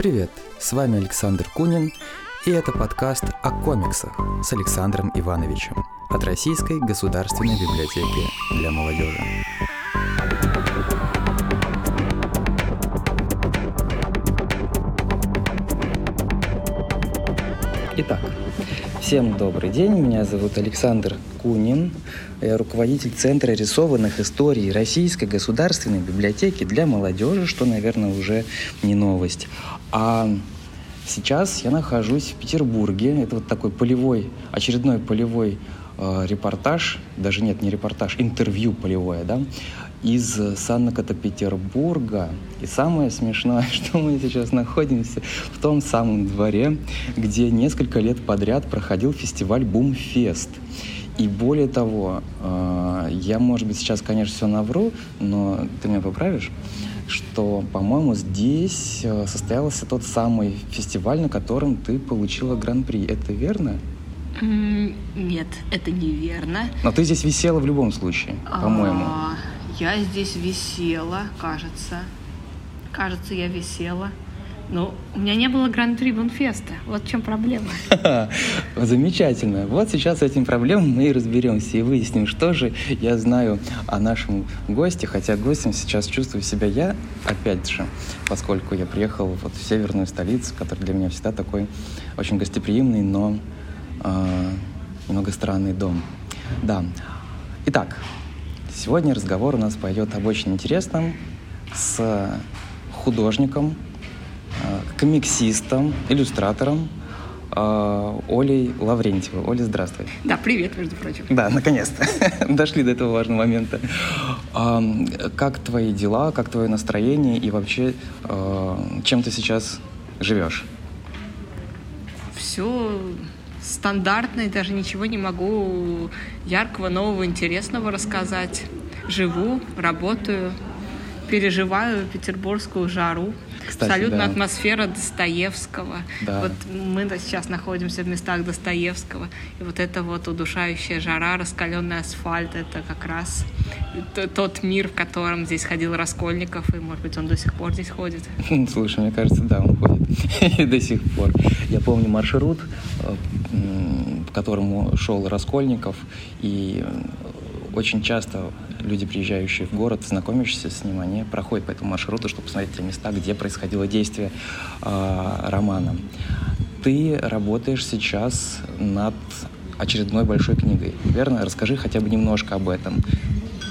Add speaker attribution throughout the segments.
Speaker 1: Привет, с вами Александр Кунин, и это подкаст о комиксах с Александром Ивановичем от Российской государственной библиотеки для молодежи. Всем добрый день, меня зовут Александр Кунин, я руководитель Центра рисованных историй Российской государственной библиотеки для молодежи, что, наверное, уже не новость. А сейчас я нахожусь в Петербурге. Это вот такой полевой, очередной полевой э, репортаж, даже нет, не репортаж, интервью полевое, да, из Санкт-Петербурга. И самое смешное, что мы сейчас находимся в том самом дворе, где несколько лет подряд проходил фестиваль Бумфест. И более того, э, я, может быть, сейчас, конечно, все навру, но ты меня поправишь что, по-моему, здесь э, состоялся тот самый фестиваль, на котором ты получила гран-при. Это верно?
Speaker 2: Нет, это неверно.
Speaker 1: Но ты здесь висела в любом случае, по-моему. А,
Speaker 2: я здесь висела, кажется. Кажется, я висела. Ну, у меня не было Гран-при Бонфеста. Вот в чем проблема.
Speaker 1: Замечательно. Вот сейчас с этим проблемой мы и разберемся и выясним, что же я знаю о нашем госте. Хотя гостем сейчас чувствую себя я, опять же, поскольку я приехал вот в северную столицу, которая для меня всегда такой очень гостеприимный, но э, немного странный дом. Да. Итак, сегодня разговор у нас пойдет об очень интересном с художником, Э, комиксистом, иллюстратором э, Олей Лаврентьевой. Оля, здравствуй.
Speaker 2: Да, привет, между прочим.
Speaker 1: Да, наконец-то. Дошли до этого важного момента. Как твои дела, как твое настроение и вообще э, чем ты сейчас живешь?
Speaker 2: Все стандартно, и даже ничего не могу яркого, нового, интересного рассказать. Живу, работаю, переживаю петербургскую жару. Кстати, Абсолютно да. атмосфера Достоевского. Да. Вот мы сейчас находимся в местах Достоевского, и вот эта вот удушающая жара, раскаленный асфальт, это как раз тот мир, в котором здесь ходил Раскольников, и, может быть, он до сих пор здесь ходит.
Speaker 1: Слушай, мне кажется, да, он ходит до сих пор. Я помню маршрут, э, по которому шел Раскольников, и очень часто люди, приезжающие в город, знакомящиеся с ним, они проходят по этому маршруту, чтобы посмотреть те места, где происходило действие э, романа. Ты работаешь сейчас над очередной большой книгой, верно? Расскажи хотя бы немножко об этом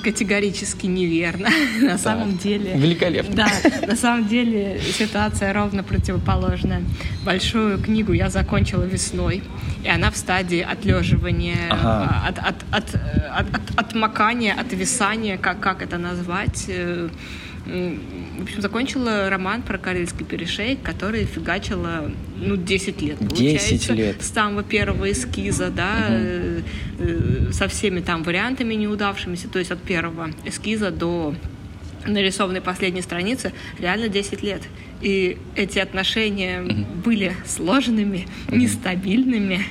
Speaker 2: категорически неверно. на самом деле...
Speaker 1: Великолепно.
Speaker 2: Да, на самом деле ситуация ровно противоположная. Большую книгу я закончила весной, и она в стадии отлеживания, ага. от, от, от, от, от, отмокания, отвисания, как, как это назвать э, в общем, закончила роман про Карельский перешейк, который фигачила, ну, 10 лет,
Speaker 1: получается. 10 лет.
Speaker 2: С самого первого эскиза, да, угу. со всеми там вариантами неудавшимися, то есть от первого эскиза до нарисованной последней страницы реально 10 лет. И эти отношения угу. были сложными, угу. нестабильными.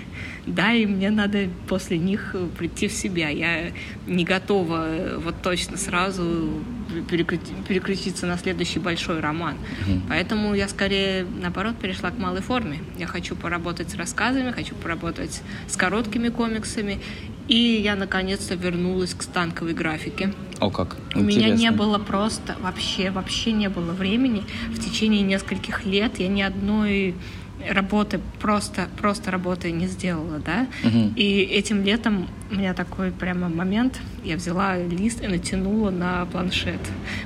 Speaker 2: Да, и мне надо после них прийти в себя. Я не готова вот точно сразу переключиться на следующий большой роман. Mm-hmm. Поэтому я скорее, наоборот, перешла к малой форме. Я хочу поработать с рассказами, хочу поработать с короткими комиксами. И я наконец-то вернулась к станковой графике.
Speaker 1: О, как?
Speaker 2: У меня не было просто, вообще, вообще не было времени. В течение нескольких лет я ни одной работы просто, просто работы не сделала, да. Угу. И этим летом у меня такой прямо момент, я взяла лист и натянула на планшет.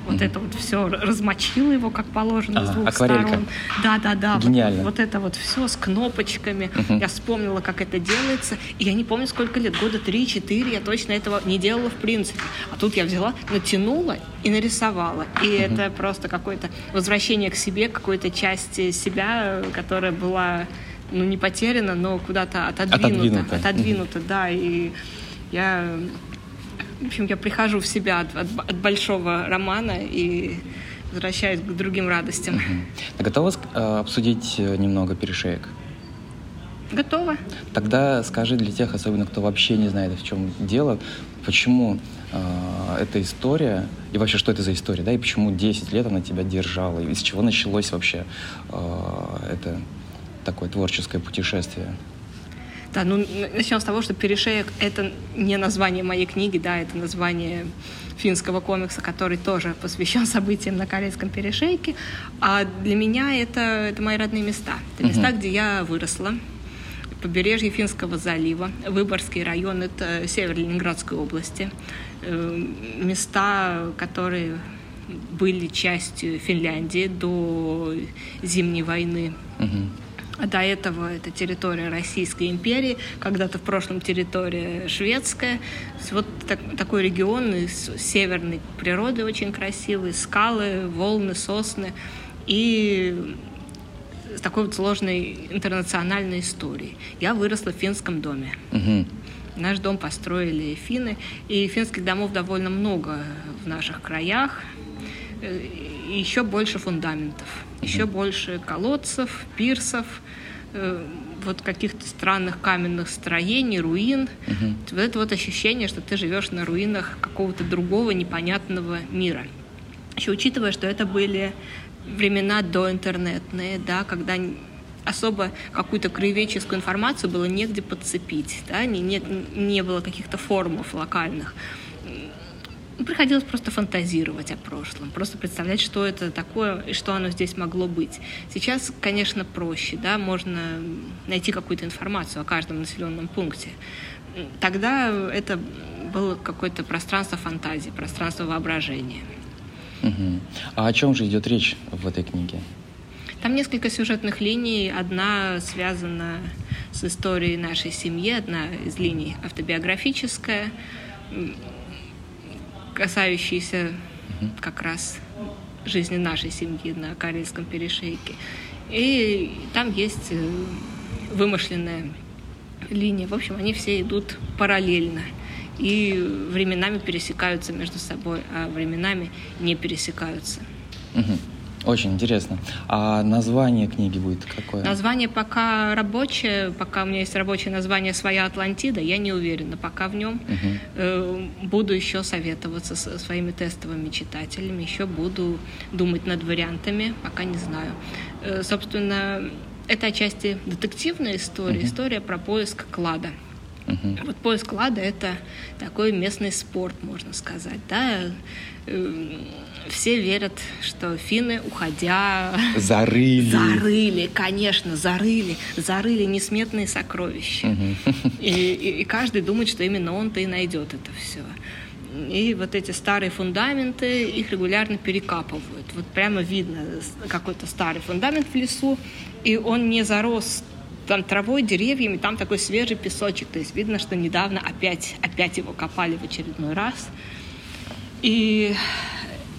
Speaker 2: Вот угу. это вот все, размочила его как положено ага, с двух акварелька. сторон. Да, да, да.
Speaker 1: Гениально.
Speaker 2: Вот, вот это вот все с кнопочками. Угу. Я вспомнила, как это делается. И я не помню, сколько лет, года три-четыре я точно этого не делала в принципе. А тут я взяла, натянула и нарисовала. И угу. это просто какое-то возвращение к себе, какой-то части себя, которая была ну, не потеряна, но куда-то отодвинута. Отодвинута, отодвинута да. И я, в общем, я прихожу в себя от, от, от большого романа и возвращаюсь к другим радостям.
Speaker 1: Ты готова э, обсудить э, немного перешеек?
Speaker 2: Готово.
Speaker 1: Тогда скажи для тех, особенно кто вообще не знает, в чем дело, почему э, эта история, и вообще, что это за история, да, и почему 10 лет она тебя держала, и с чего началось вообще э, это такое творческое путешествие?
Speaker 2: Да, ну начнем с того, что «Перешеек» — это не название моей книги, да, это название финского комикса, который тоже посвящен событиям на Корейском перешейке. А для меня это, это мои родные места. Это места, uh-huh. где я выросла. Побережье Финского залива, Выборгский район, это север Ленинградской области. Э, места, которые были частью Финляндии до Зимней войны. Uh-huh. А до этого это территория Российской империи, когда-то в прошлом территория шведская. Вот так, такой регион из северной природы очень красивый, скалы, волны, сосны и с такой вот сложной интернациональной историей. Я выросла в финском доме. Угу. Наш дом построили финны, и финских домов довольно много в наших краях, еще больше фундаментов еще больше колодцев, пирсов, э, вот каких-то странных каменных строений, руин. Угу. Вот это вот ощущение, что ты живешь на руинах какого-то другого непонятного мира. Еще учитывая, что это были времена доинтернетные, да, когда особо какую-то краеведческую информацию было негде подцепить, да, не, не, не было каких-то форумов локальных. Ну, приходилось просто фантазировать о прошлом, просто представлять, что это такое и что оно здесь могло быть. Сейчас, конечно, проще, да, можно найти какую-то информацию о каждом населенном пункте. Тогда это было какое-то пространство фантазии, пространство воображения.
Speaker 1: Угу. А о чем же идет речь в этой книге?
Speaker 2: Там несколько сюжетных линий. Одна связана с историей нашей семьи, одна из линий автобиографическая касающиеся как раз жизни нашей семьи на Карельском перешейке. И там есть э, вымышленная линия. В общем, они все идут параллельно. И временами пересекаются между собой, а временами не пересекаются.
Speaker 1: Угу. Очень интересно. А название книги будет какое?
Speaker 2: Название пока рабочее, пока у меня есть рабочее название «Своя Атлантида», я не уверена пока в нем. Угу. Буду еще советоваться со своими тестовыми читателями, еще буду думать над вариантами, пока не знаю. Э, собственно, это отчасти детективная история, угу. история про поиск клада. Угу. Вот поиск клада это такой местный спорт, можно сказать, да эм, все верят, что финны, уходя...
Speaker 1: Зарыли.
Speaker 2: Зарыли, конечно, зарыли. Зарыли несметные сокровища. Угу. И, и, и каждый думает, что именно он-то и найдет это все. И вот эти старые фундаменты, их регулярно перекапывают. Вот прямо видно какой-то старый фундамент в лесу, и он не зарос там травой, деревьями, там такой свежий песочек. То есть видно, что недавно опять, опять его копали в очередной раз. И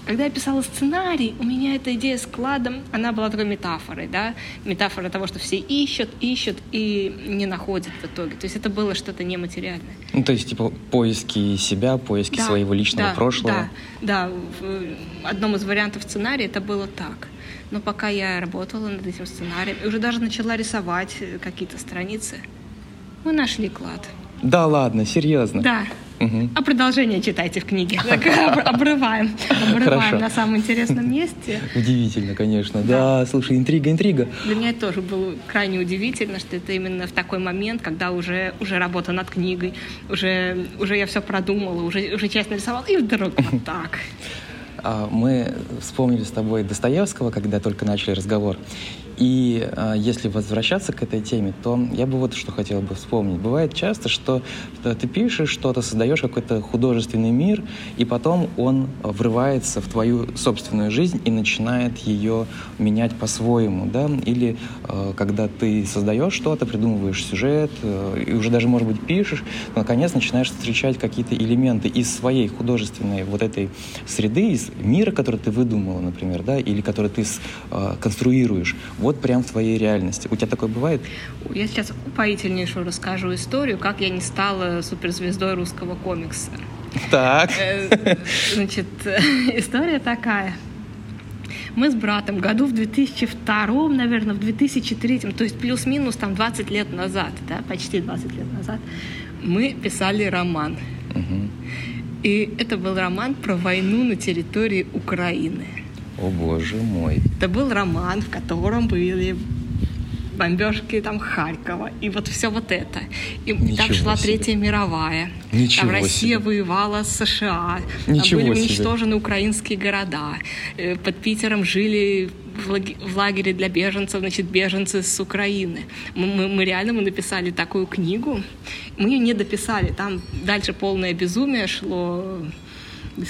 Speaker 2: когда я писала сценарий, у меня эта идея с кладом, она была такой метафорой, да, метафора того, что все ищут, ищут и не находят в итоге. То есть это было что-то нематериальное.
Speaker 1: Ну, то есть, типа, поиски себя, поиски да, своего личного
Speaker 2: да,
Speaker 1: прошлого.
Speaker 2: Да, да. В одном из вариантов сценария это было так. Но пока я работала над этим сценарием, и уже даже начала рисовать какие-то страницы, мы нашли клад.
Speaker 1: Да ладно, серьезно?
Speaker 2: Да. Угу. А продолжение читайте в книге. обрываем. Обрываем на самом интересном месте.
Speaker 1: Удивительно, конечно. Да. слушай, интрига, интрига.
Speaker 2: Для меня тоже было крайне удивительно, что это именно в такой момент, когда уже, уже работа над книгой, уже, уже я все продумала, уже, уже часть нарисовала, и вдруг вот так.
Speaker 1: А, мы вспомнили с тобой Достоевского, когда только начали разговор. И э, если возвращаться к этой теме, то я бы вот что хотел бы вспомнить. Бывает часто, что ты пишешь что-то, создаешь какой-то художественный мир, и потом он врывается в твою собственную жизнь и начинает ее менять по-своему, да? Или э, когда ты создаешь что-то, придумываешь сюжет, э, и уже даже, может быть, пишешь, но, наконец, начинаешь встречать какие-то элементы из своей художественной вот этой среды, из мира, который ты выдумала, например, да, или который ты э, конструируешь вот прям в твоей реальности. У тебя такое бывает?
Speaker 2: Я сейчас упоительнейшую расскажу историю, как я не стала суперзвездой русского комикса.
Speaker 1: Так.
Speaker 2: Э, значит, история такая. Мы с братом году в 2002, наверное, в 2003, то есть плюс-минус там 20 лет назад, да, почти 20 лет назад, мы писали роман. Угу. И это был роман про войну на территории Украины.
Speaker 1: О боже мой.
Speaker 2: Это был роман, в котором были бомбежки там Харькова, и вот все вот это. И Ничего там шла себе. Третья мировая. Ничего там Россия себе. воевала с США. Ничего там были уничтожены себе. украинские города. Э, под Питером жили в лагере для беженцев, значит, беженцы с Украины. Мы, мы, мы реально мы написали такую книгу. Мы ее не дописали. Там дальше полное безумие шло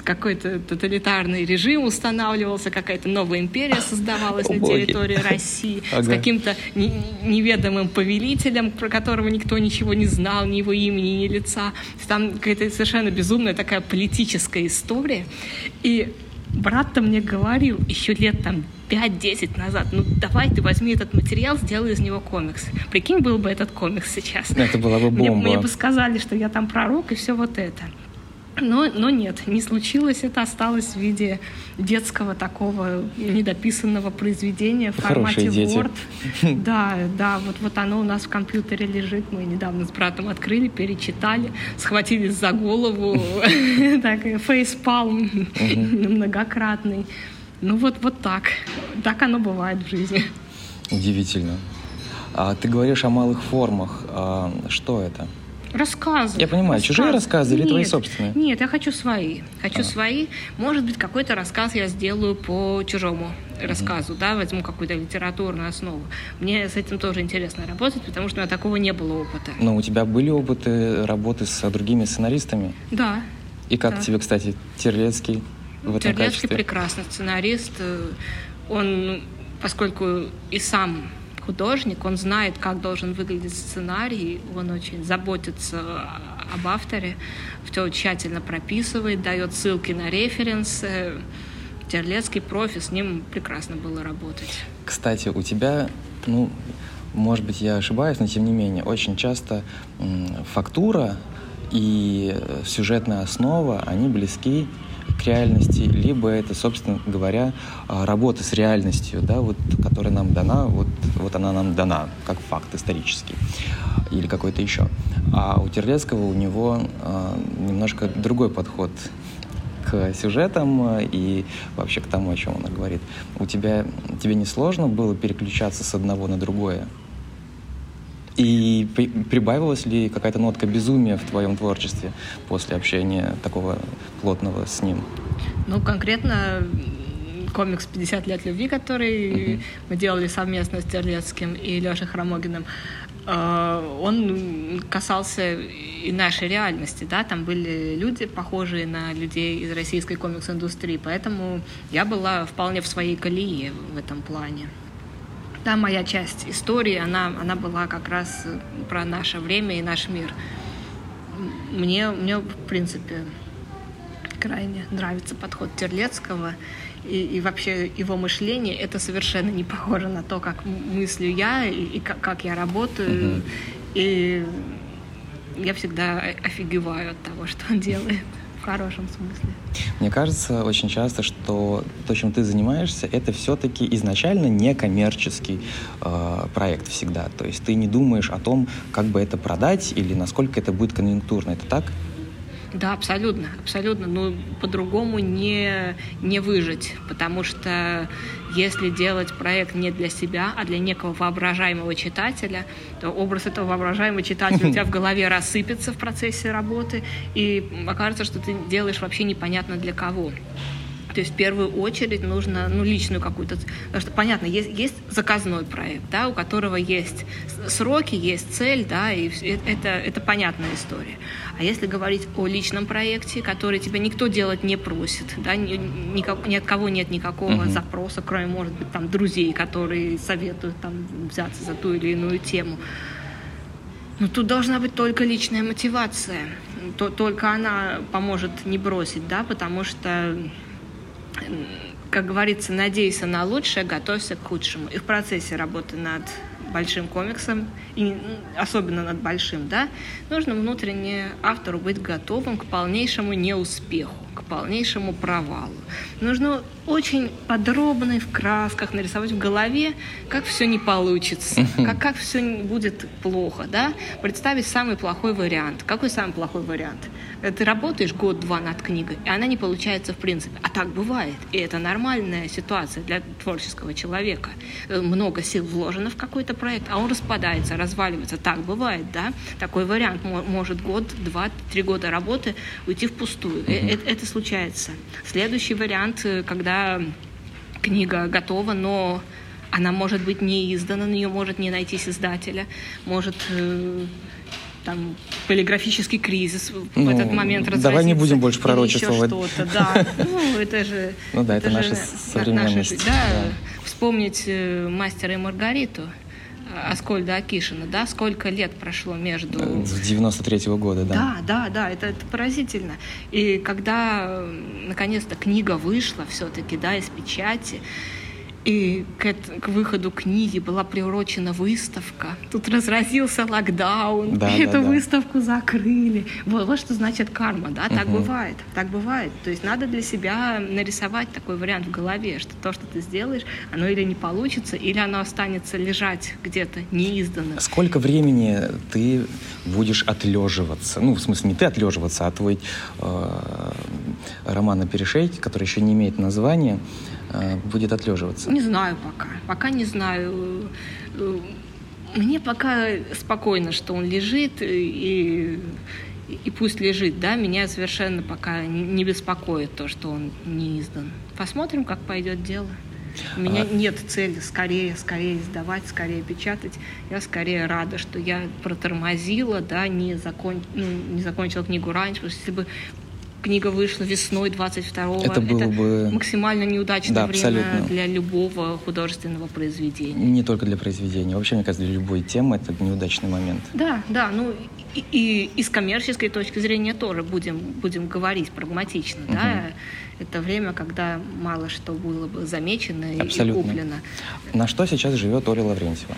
Speaker 2: какой-то тоталитарный режим устанавливался, какая-то новая империя создавалась О, на территории боги. России ага. с каким-то неведомым повелителем, про которого никто ничего не знал, ни его имени, ни лица. Там какая-то совершенно безумная такая политическая история. И брат-то мне говорил еще лет там 5-10 назад, ну давай ты возьми этот материал, сделай из него комикс. Прикинь, был бы этот комикс сейчас.
Speaker 1: Это была бы бомба.
Speaker 2: Мне, мне бы сказали, что я там пророк и все вот это. Но, но нет, не случилось. Это осталось в виде детского такого недописанного произведения в формате дети. Word. Да, да, вот, вот оно у нас в компьютере лежит. Мы недавно с братом открыли, перечитали, схватились за голову, так, фейспалм многократный. Ну вот, вот так. Так оно бывает в жизни.
Speaker 1: Удивительно. А ты говоришь о малых формах. А что это?
Speaker 2: Рассказы.
Speaker 1: Я понимаю, рассказы. чужие рассказы нет, или твои собственные?
Speaker 2: Нет, я хочу свои. Хочу а. свои. Может быть, какой-то рассказ я сделаю по чужому рассказу, mm-hmm. да, возьму какую-то литературную основу. Мне с этим тоже интересно работать, потому что у меня такого не было опыта.
Speaker 1: Но у тебя были опыты работы с другими сценаристами?
Speaker 2: Да.
Speaker 1: И как
Speaker 2: да.
Speaker 1: тебе, кстати, Терлецкий в этом
Speaker 2: Терлецкий
Speaker 1: качестве?
Speaker 2: прекрасный сценарист. Он, поскольку и сам художник, он знает, как должен выглядеть сценарий, он очень заботится об авторе, все тщательно прописывает, дает ссылки на референсы. Терлецкий профи, с ним прекрасно было работать.
Speaker 1: Кстати, у тебя, ну, может быть, я ошибаюсь, но тем не менее, очень часто фактура и сюжетная основа, они близки к реальности, либо это, собственно говоря, а, работа с реальностью, да, вот, которая нам дана, вот, вот она нам дана, как факт исторический, или какой-то еще. А у Терлецкого у него э, немножко другой подход к сюжетам и вообще к тому, о чем он говорит. У тебя, тебе не сложно было переключаться с одного на другое? И прибавилась ли какая-то нотка безумия в твоем творчестве после общения такого плотного с ним?
Speaker 2: Ну, конкретно комикс «50 лет любви», который uh-huh. мы делали совместно с Терлецким и Лешей Хромогиным, э, он касался и нашей реальности, да, там были люди, похожие на людей из российской комикс-индустрии, поэтому я была вполне в своей колее в этом плане. Да, моя часть истории, она, она была как раз про наше время и наш мир. Мне, мне в принципе, крайне нравится подход Терлецкого и, и вообще его мышление. Это совершенно не похоже на то, как мыслю я и, и как, как я работаю. Угу. И я всегда офигеваю от того, что он делает в хорошем смысле.
Speaker 1: Мне кажется очень часто, что то, чем ты занимаешься, это все-таки изначально не коммерческий э, проект всегда. То есть ты не думаешь о том, как бы это продать или насколько это будет конъюнктурно. Это так?
Speaker 2: Да, абсолютно, абсолютно. Но по-другому не, не выжить, потому что если делать проект не для себя, а для некого воображаемого читателя, то образ этого воображаемого читателя у тебя в голове рассыпется в процессе работы, и окажется, что ты делаешь вообще непонятно для кого. То есть в первую очередь нужно ну, личную какую-то... Потому что, понятно, есть, есть заказной проект, да, у которого есть сроки, есть цель, да, и это, это понятная история. А если говорить о личном проекте, который тебя никто делать не просит, да, ни, никак, ни от кого нет никакого uh-huh. запроса, кроме, может быть, там, друзей, которые советуют там, взяться за ту или иную тему, ну, тут должна быть только личная мотивация. То, только она поможет не бросить, да, потому что как говорится, надейся на лучшее, готовься к худшему. И в процессе работы над большим комиксом, и особенно над большим, да, нужно внутренне автору быть готовым к полнейшему неуспеху, к полнейшему провалу. Нужно очень подробно и в красках нарисовать в голове, как все не получится, как, как все будет плохо, да? Представить самый плохой вариант. Какой самый плохой вариант? Ты работаешь год-два над книгой, и она не получается в принципе. А так бывает. И это нормальная ситуация для творческого человека. Э, много сил вложено в какой-то проект, а он распадается, разваливается. Так бывает, да? Такой вариант может год, два, три года работы уйти впустую. Uh-huh. Это, это случается. Следующий вариант, э, когда книга готова, но она может быть не издана, на нее может не найтись издателя, может там полиграфический кризис ну, в этот момент разразится.
Speaker 1: Давай не будем больше пророчествовать.
Speaker 2: что-то, да. Ну, это же...
Speaker 1: Ну да, это, это наша современность. Наша,
Speaker 2: да, да, вспомнить э, «Мастера и Маргариту», э, Аскольда Акишина, да, сколько лет прошло между...
Speaker 1: Э, с 93-го года, да.
Speaker 2: Да, да, да, это, это поразительно. И когда наконец-то книга вышла все-таки, да, из печати, и к, к выходу книги была приурочена выставка. Тут разразился локдаун, да, эту да, выставку закрыли. Вот, вот что значит карма, да, так угу. бывает, так бывает. То есть надо для себя нарисовать такой вариант в голове, что то, что ты сделаешь, оно или не получится, или оно останется лежать где-то неизданным.
Speaker 1: Сколько времени ты будешь отлеживаться? Ну, в смысле, не ты отлеживаться, а твой э, роман на перешейке, который еще не имеет названия, будет отлеживаться?
Speaker 2: Не знаю пока. Пока не знаю. Мне пока спокойно, что он лежит, и, и пусть лежит, да, меня совершенно пока не беспокоит то, что он не издан. Посмотрим, как пойдет дело. У меня а... нет цели скорее, скорее издавать, скорее печатать. Я скорее рада, что я протормозила, да, не, закон... ну, не закончила книгу раньше, потому что если бы книга вышла весной 22-го.
Speaker 1: Это было это бы...
Speaker 2: максимально неудачное да, время абсолютно. для любого художественного произведения.
Speaker 1: Не только для произведения. Вообще, мне кажется, для любой темы это неудачный момент.
Speaker 2: Да, да. Ну, и, и, и с коммерческой точки зрения тоже будем, будем говорить прагматично. Угу. Да? Это время, когда мало что было бы замечено абсолютно. и куплено.
Speaker 1: На что сейчас живет Оля Лаврентьева?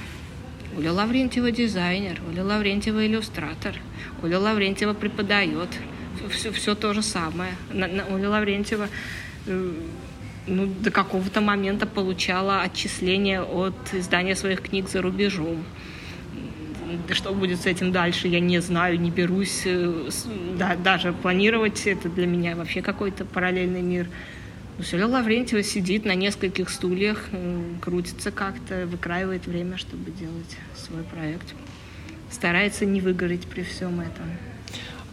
Speaker 2: Оля Лаврентьева дизайнер, Оля Лаврентьева иллюстратор, Оля Лаврентьева преподает, все, все то же самое. Оля Лаврентьева э, ну, до какого-то момента получала отчисления от издания своих книг за рубежом. Что будет с этим дальше, я не знаю, не берусь э, да, даже планировать. Это для меня вообще какой-то параллельный мир. Но Оля Лаврентьева сидит на нескольких стульях, э, крутится как-то, выкраивает время, чтобы делать свой проект. Старается не выгореть при всем этом.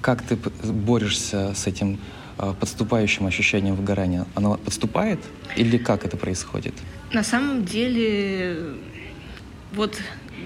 Speaker 1: Как ты борешься с этим а, подступающим ощущением выгорания? Оно подступает или как это происходит?
Speaker 2: На самом деле, вот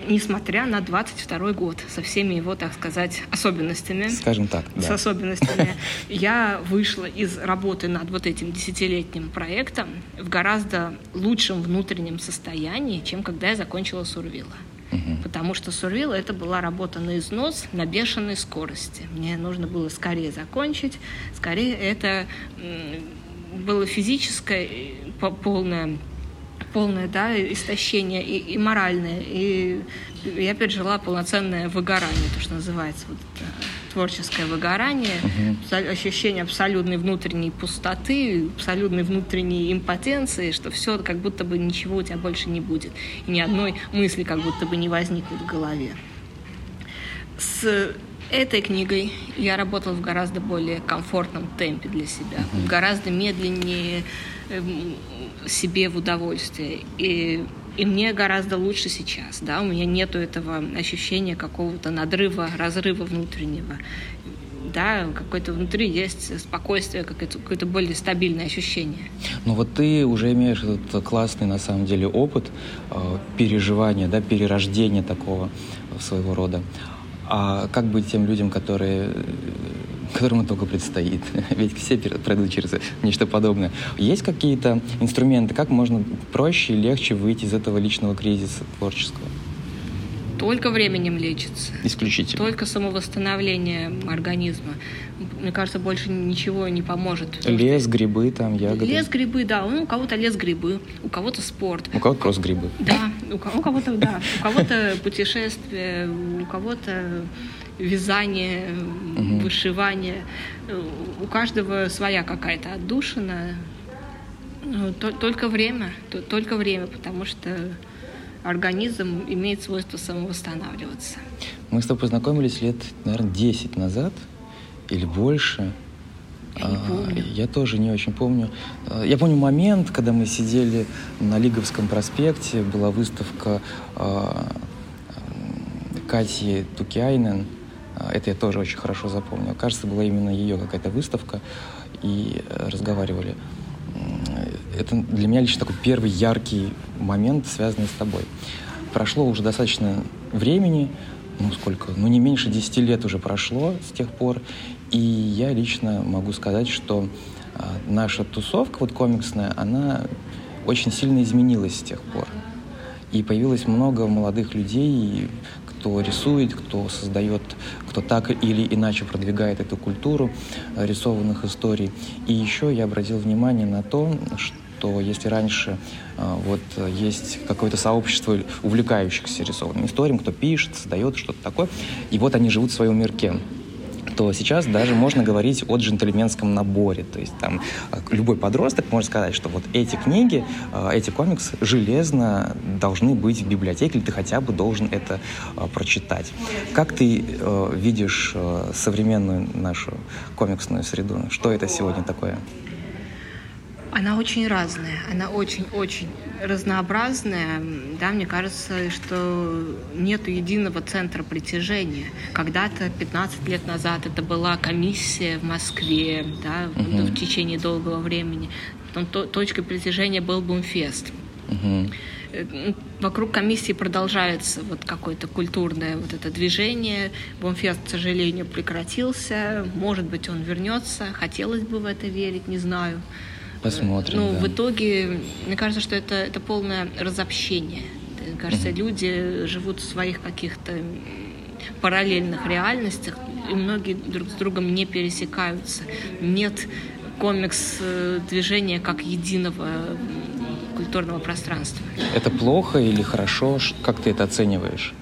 Speaker 2: несмотря на 22 год, со всеми его, так сказать, особенностями.
Speaker 1: Скажем так,
Speaker 2: да. С особенностями. Я вышла из работы над вот этим десятилетним проектом в гораздо лучшем внутреннем состоянии, чем когда я закончила Сурвила. Угу. Потому что Сурвилла это была работа на износ, на бешеной скорости. Мне нужно было скорее закончить, скорее это было физическое полное полное да, истощение и, и моральное. И я пережила полноценное выгорание, то, что называется вот творческое выгорание, угу. ощущение абсолютной внутренней пустоты, абсолютной внутренней импотенции, что все как будто бы ничего у тебя больше не будет. И ни одной мысли как будто бы не возникнет в голове. С этой книгой я работала в гораздо более комфортном темпе для себя, mm гораздо медленнее эм, себе в удовольствие. И и мне гораздо лучше сейчас, да, у меня нету этого ощущения какого-то надрыва, разрыва внутреннего. Да, какое-то внутри есть спокойствие, какое-то, какое-то более стабильное ощущение.
Speaker 1: Ну вот ты уже имеешь этот классный, на самом деле, опыт э, переживания, да, перерождения такого своего рода. А как быть тем людям, которые которому только предстоит. Ведь все пройдут через нечто подобное. Есть какие-то инструменты, как можно проще и легче выйти из этого личного кризиса творческого?
Speaker 2: Только временем лечится.
Speaker 1: Исключительно.
Speaker 2: Только самовосстановление организма. Мне кажется, больше ничего не поможет.
Speaker 1: Лес, что... грибы, там, ягоды.
Speaker 2: Лес, грибы, да. Ну, у кого-то лес, грибы, у кого-то спорт.
Speaker 1: У кого-то просто грибы.
Speaker 2: Да, у кого-то, да. У кого-то путешествие, у кого-то вязание, угу. вышивание. У каждого своя какая-то отдушина. Ну, только время, только время, потому что организм имеет свойство самовосстанавливаться.
Speaker 1: Мы с тобой познакомились лет, наверное, 10 назад или больше.
Speaker 2: Я не помню.
Speaker 1: Я тоже не очень помню. А, я помню момент, когда мы сидели на Лиговском проспекте, была выставка а, Кати Тукиайнен. А, это я тоже очень хорошо запомнил. Кажется, была именно ее какая-то выставка, и э, разговаривали. Это для меня лично такой первый яркий момент, связанный с тобой. Прошло уже достаточно времени, ну сколько, ну не меньше 10 лет уже прошло с тех пор, и я лично могу сказать, что э, наша тусовка вот комиксная, она очень сильно изменилась с тех пор. И появилось много молодых людей, кто рисует, кто создает, кто так или иначе продвигает эту культуру э, рисованных историй. И еще я обратил внимание на то, что если раньше э, вот есть какое-то сообщество увлекающихся рисованными историями, кто пишет, создает что-то такое, и вот они живут в своем мирке то сейчас даже можно говорить о джентльменском наборе. То есть там э, любой подросток может сказать, что вот эти книги, э, эти комиксы железно должны быть в библиотеке, или ты хотя бы должен это э, прочитать. Как ты видишь современную нашу комиксную среду? Что это сегодня такое?
Speaker 2: Она очень разная, она очень-очень разнообразная. Да, мне кажется, что нет единого центра притяжения. Когда-то, 15 лет назад, это была комиссия в Москве, да, угу. в течение долгого времени. Там то, точкой притяжения был Бумфест. Угу. Вокруг комиссии продолжается вот какое-то культурное вот это движение. Бомфест, к сожалению, прекратился. Может быть, он вернется. Хотелось бы в это верить, не знаю.
Speaker 1: Посмотрим.
Speaker 2: Ну,
Speaker 1: да.
Speaker 2: в итоге, мне кажется, что это, это полное разобщение. Мне кажется, угу. люди живут в своих каких-то параллельных реальностях, и многие друг с другом не пересекаются. Нет комикс-движения как единого культурного пространства.
Speaker 1: Это плохо или хорошо? Как ты это оцениваешь?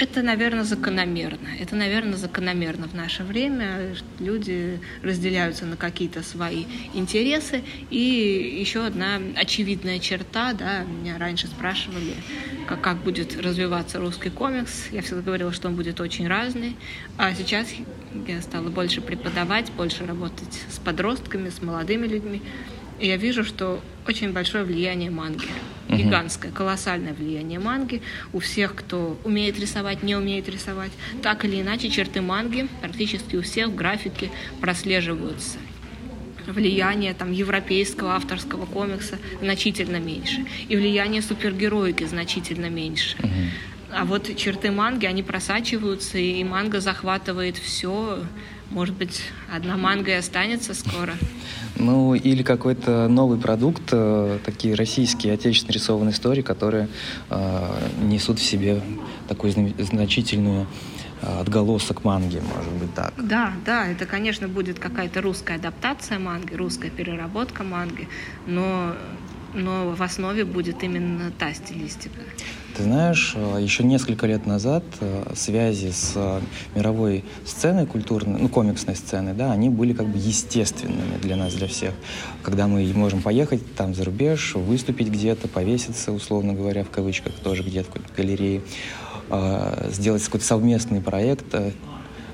Speaker 2: Это, наверное, закономерно. Это, наверное, закономерно в наше время. Люди разделяются на какие-то свои интересы. И еще одна очевидная черта, да, меня раньше спрашивали, как, как будет развиваться русский комикс. Я всегда говорила, что он будет очень разный. А сейчас я стала больше преподавать, больше работать с подростками, с молодыми людьми. И я вижу, что очень большое влияние манги. Гигантское, колоссальное влияние манги. У всех, кто умеет рисовать, не умеет рисовать. Так или иначе, черты манги практически у всех в графике прослеживаются влияние там, европейского авторского комикса значительно меньше. И влияние супергероики значительно меньше. А вот черты манги, они просачиваются, и манга захватывает все. Может быть, одна манга и останется скоро.
Speaker 1: Ну, или какой-то новый продукт, э, такие российские, отечественные рисованные истории, которые э, несут в себе такую значительную э, отголосок манги, может быть так.
Speaker 2: Да, да, это, конечно, будет какая-то русская адаптация манги, русская переработка манги, но, но в основе будет именно та стилистика.
Speaker 1: Ты знаешь, э, еще несколько лет назад э, связи с э, мировой сценой культурной, ну, комиксной сценой, да, они были как бы естественными для нас, для всех. Когда мы можем поехать там за рубеж, выступить где-то, повеситься, условно говоря, в кавычках, тоже где-то в галерее, сделать какой-то совместный проект.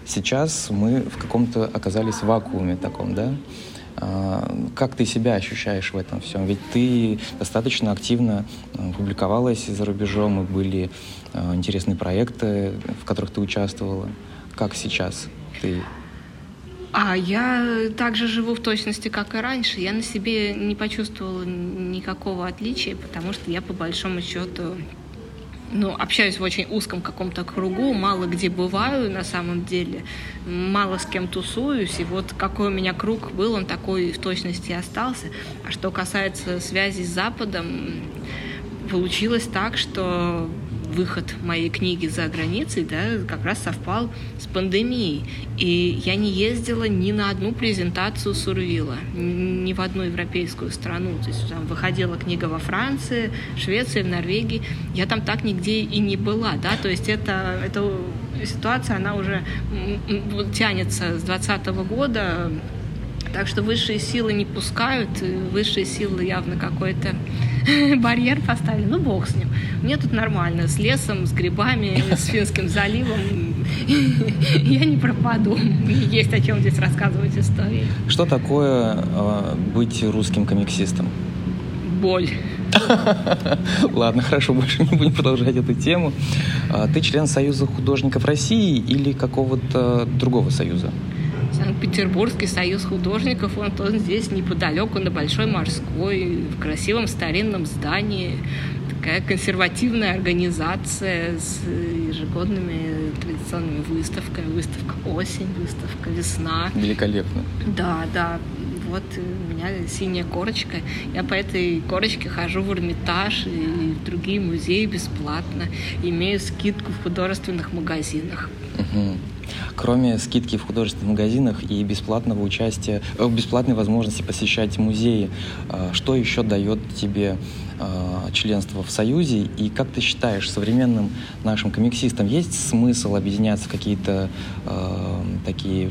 Speaker 1: Сейчас мы в каком-то оказались в вакууме таком, да, как ты себя ощущаешь в этом всем? Ведь ты достаточно активно а, публиковалась за рубежом, и были а, интересные проекты, в которых ты участвовала. Как сейчас ты
Speaker 2: а я также живу в точности, как и раньше. Я на себе не почувствовала никакого отличия, потому что я по большому счету ну, общаюсь в очень узком каком-то кругу, мало где бываю на самом деле, мало с кем тусуюсь, и вот какой у меня круг был, он такой в точности остался. А что касается связи с Западом, получилось так, что выход моей книги за границей, да, как раз совпал с пандемией. И я не ездила ни на одну презентацию Сурвила, ни в одну европейскую страну. То есть там выходила книга во Франции, Швеции, в Норвегии. Я там так нигде и не была, да, то есть это, это ситуация, она уже тянется с 2020 года, так что высшие силы не пускают, высшие силы явно какой-то барьер поставили, ну бог с ним. Мне тут нормально, с лесом, с грибами, с Финским заливом. Я не пропаду. Есть о чем здесь рассказывать истории.
Speaker 1: Что такое э, быть русским комиксистом?
Speaker 2: Боль.
Speaker 1: Ладно, хорошо, больше не будем продолжать эту тему. А, ты член Союза художников России или какого-то другого союза?
Speaker 2: Санкт-Петербургский союз художников, он, он здесь неподалеку на Большой Морской, в красивом старинном здании. Такая консервативная организация с ежегодными традиционными выставками. Выставка осень, выставка весна.
Speaker 1: Великолепно.
Speaker 2: Да, да вот у меня синяя корочка. Я по этой корочке хожу в Эрмитаж и в другие музеи бесплатно. Имею скидку в художественных магазинах.
Speaker 1: Угу. Кроме скидки в художественных магазинах и бесплатного участия, э, бесплатной возможности посещать музеи, э, что еще дает тебе э, членство в Союзе? И как ты считаешь, современным нашим комиксистам есть смысл объединяться в какие-то такие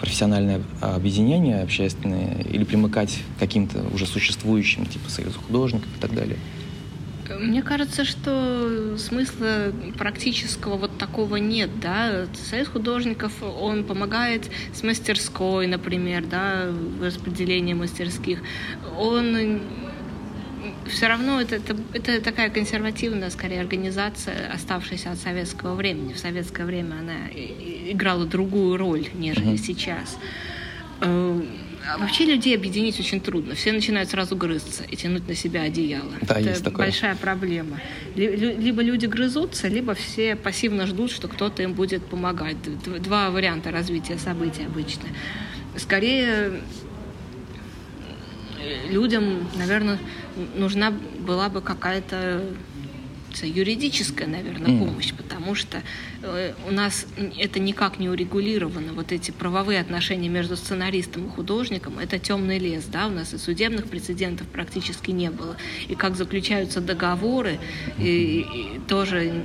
Speaker 1: профессиональные объединения общественные или примыкать к каким-то уже существующим, типа Союза художников и так далее?
Speaker 2: Мне кажется, что смысла практического вот такого нет, да. Союз художников, он помогает с мастерской, например, да, в распределении мастерских. Он все равно это, это, это такая консервативная, скорее, организация, оставшаяся от советского времени. В советское время она играла другую роль, нежели сейчас. Э, а вообще людей объединить очень трудно. Все начинают сразу грызться и тянуть на себя одеяло.
Speaker 1: Да,
Speaker 2: Это
Speaker 1: есть такое.
Speaker 2: большая проблема. Либо люди грызутся, либо все пассивно ждут, что кто-то им будет помогать. Два варианта развития событий обычно. Скорее, людям, наверное, нужна была бы какая-то юридическая, наверное, mm. помощь, потому что э, у нас это никак не урегулировано. Вот эти правовые отношения между сценаристом и художником — это темный лес, да, у нас и судебных прецедентов практически не было. И как заключаются договоры, и, и тоже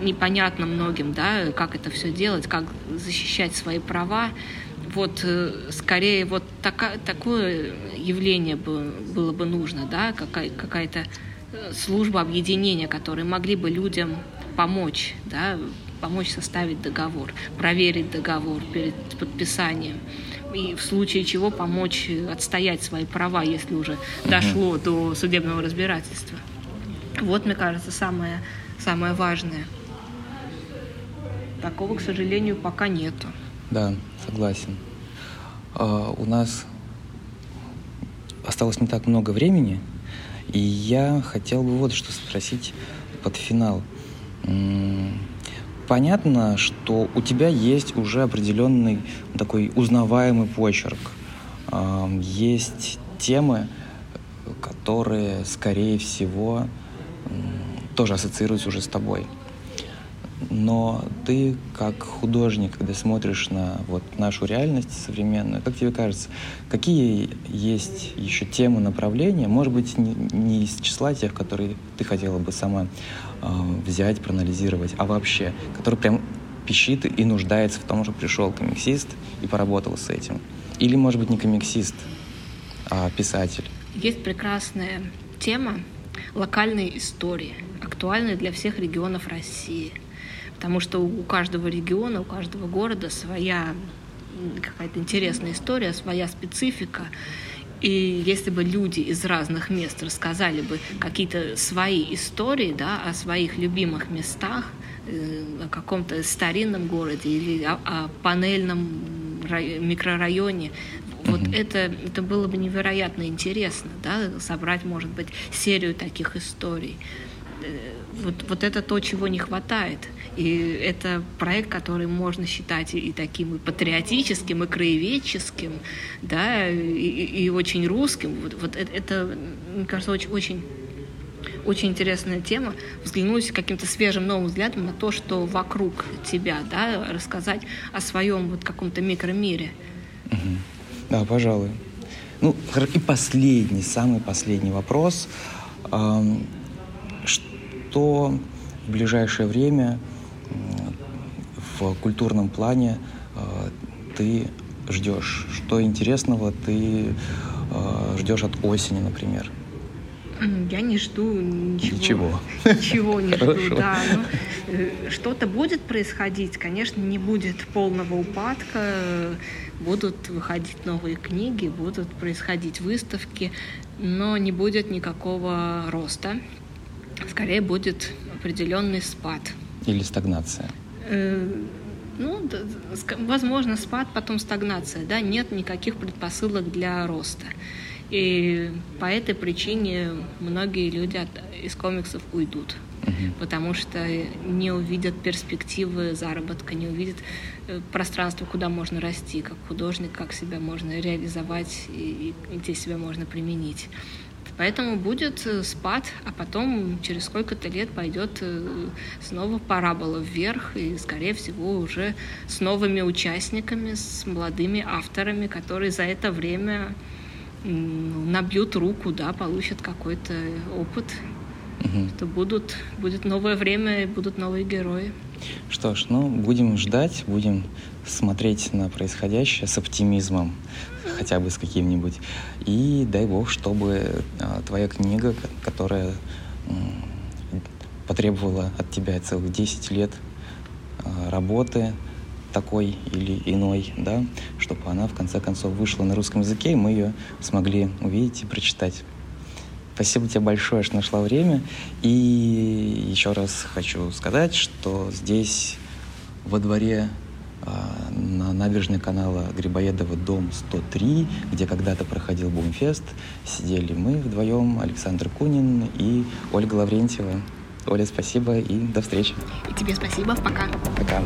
Speaker 2: непонятно многим, да, как это все делать, как защищать свои права. Вот э, скорее вот така, такое явление бы, было бы нужно, да, какая, какая-то службы объединения, которые могли бы людям помочь, да, помочь составить договор, проверить договор перед подписанием и в случае чего помочь отстоять свои права, если уже дошло до судебного разбирательства. Вот, мне кажется, самое, самое важное. Такого, к сожалению, пока нету.
Speaker 1: Да, согласен. Uh, у нас осталось не так много времени, и я хотел бы вот что спросить под финал. Понятно, что у тебя есть уже определенный такой узнаваемый почерк. Есть темы, которые, скорее всего, тоже ассоциируются уже с тобой но ты как художник, когда смотришь на вот нашу реальность современную, как тебе кажется, какие есть еще темы, направления, может быть, не, не из числа тех, которые ты хотела бы сама э, взять, проанализировать, а вообще, который прям пищит и нуждается в том, что пришел комиксист и поработал с этим. Или, может быть, не комиксист, а писатель.
Speaker 2: Есть прекрасная тема локальные истории, актуальные для всех регионов России – потому что у каждого региона, у каждого города своя какая-то интересная история, своя специфика. И если бы люди из разных мест рассказали бы какие-то свои истории да, о своих любимых местах, э, о каком-то старинном городе или о, о панельном микрорайоне, вот mm-hmm. это, это было бы невероятно интересно, да, собрать, может быть, серию таких историй. Э, вот, вот это то, чего не хватает. И это проект, который можно считать и таким и патриотическим, и краеведческим, да, и, и очень русским. Вот, вот это, это, мне кажется, очень, очень очень интересная тема, взглянуть каким-то свежим новым взглядом на то, что вокруг тебя, да, рассказать о своем вот каком-то микромире.
Speaker 1: Да, пожалуй. Ну, и последний, самый последний вопрос. Что в ближайшее время в культурном плане а, ты ждешь? Что интересного ты а, ждешь от осени, например?
Speaker 2: Я не жду ничего.
Speaker 1: Ничего.
Speaker 2: Ничего не жду, да. Ну, э, что-то будет происходить, конечно, не будет полного упадка, будут выходить новые книги, будут происходить выставки, но не будет никакого роста. Скорее будет определенный спад.
Speaker 1: Или стагнация. Э,
Speaker 2: ну, возможно, спад, потом стагнация. Да? Нет никаких предпосылок для роста. И по этой причине многие люди от, из комиксов уйдут, uh-huh. потому что не увидят перспективы заработка, не увидят э, пространство, куда можно расти, как художник, как себя можно реализовать и, и где себя можно применить. Поэтому будет э, спад, а потом через сколько-то лет пойдет э, снова парабола вверх, и, скорее всего, уже с новыми участниками, с молодыми авторами, которые за это время набьют руку, да, получат какой-то опыт, угу. что будут, будет новое время и будут новые герои.
Speaker 1: Что ж, ну, будем ждать, будем смотреть на происходящее с оптимизмом, хотя бы с каким-нибудь. И дай бог, чтобы а, твоя книга, которая потребовала от тебя целых 10 лет а, работы, такой или иной, да, чтобы она в конце концов вышла на русском языке, и мы ее смогли увидеть и прочитать. Спасибо тебе большое, что нашла время. И еще раз хочу сказать, что здесь во дворе а, на набережной канала Грибоедова дом 103, где когда-то проходил Бумфест, сидели мы вдвоем, Александр Кунин и Ольга Лаврентьева. Оля, спасибо и до встречи.
Speaker 2: И тебе спасибо. Пока.
Speaker 1: Пока.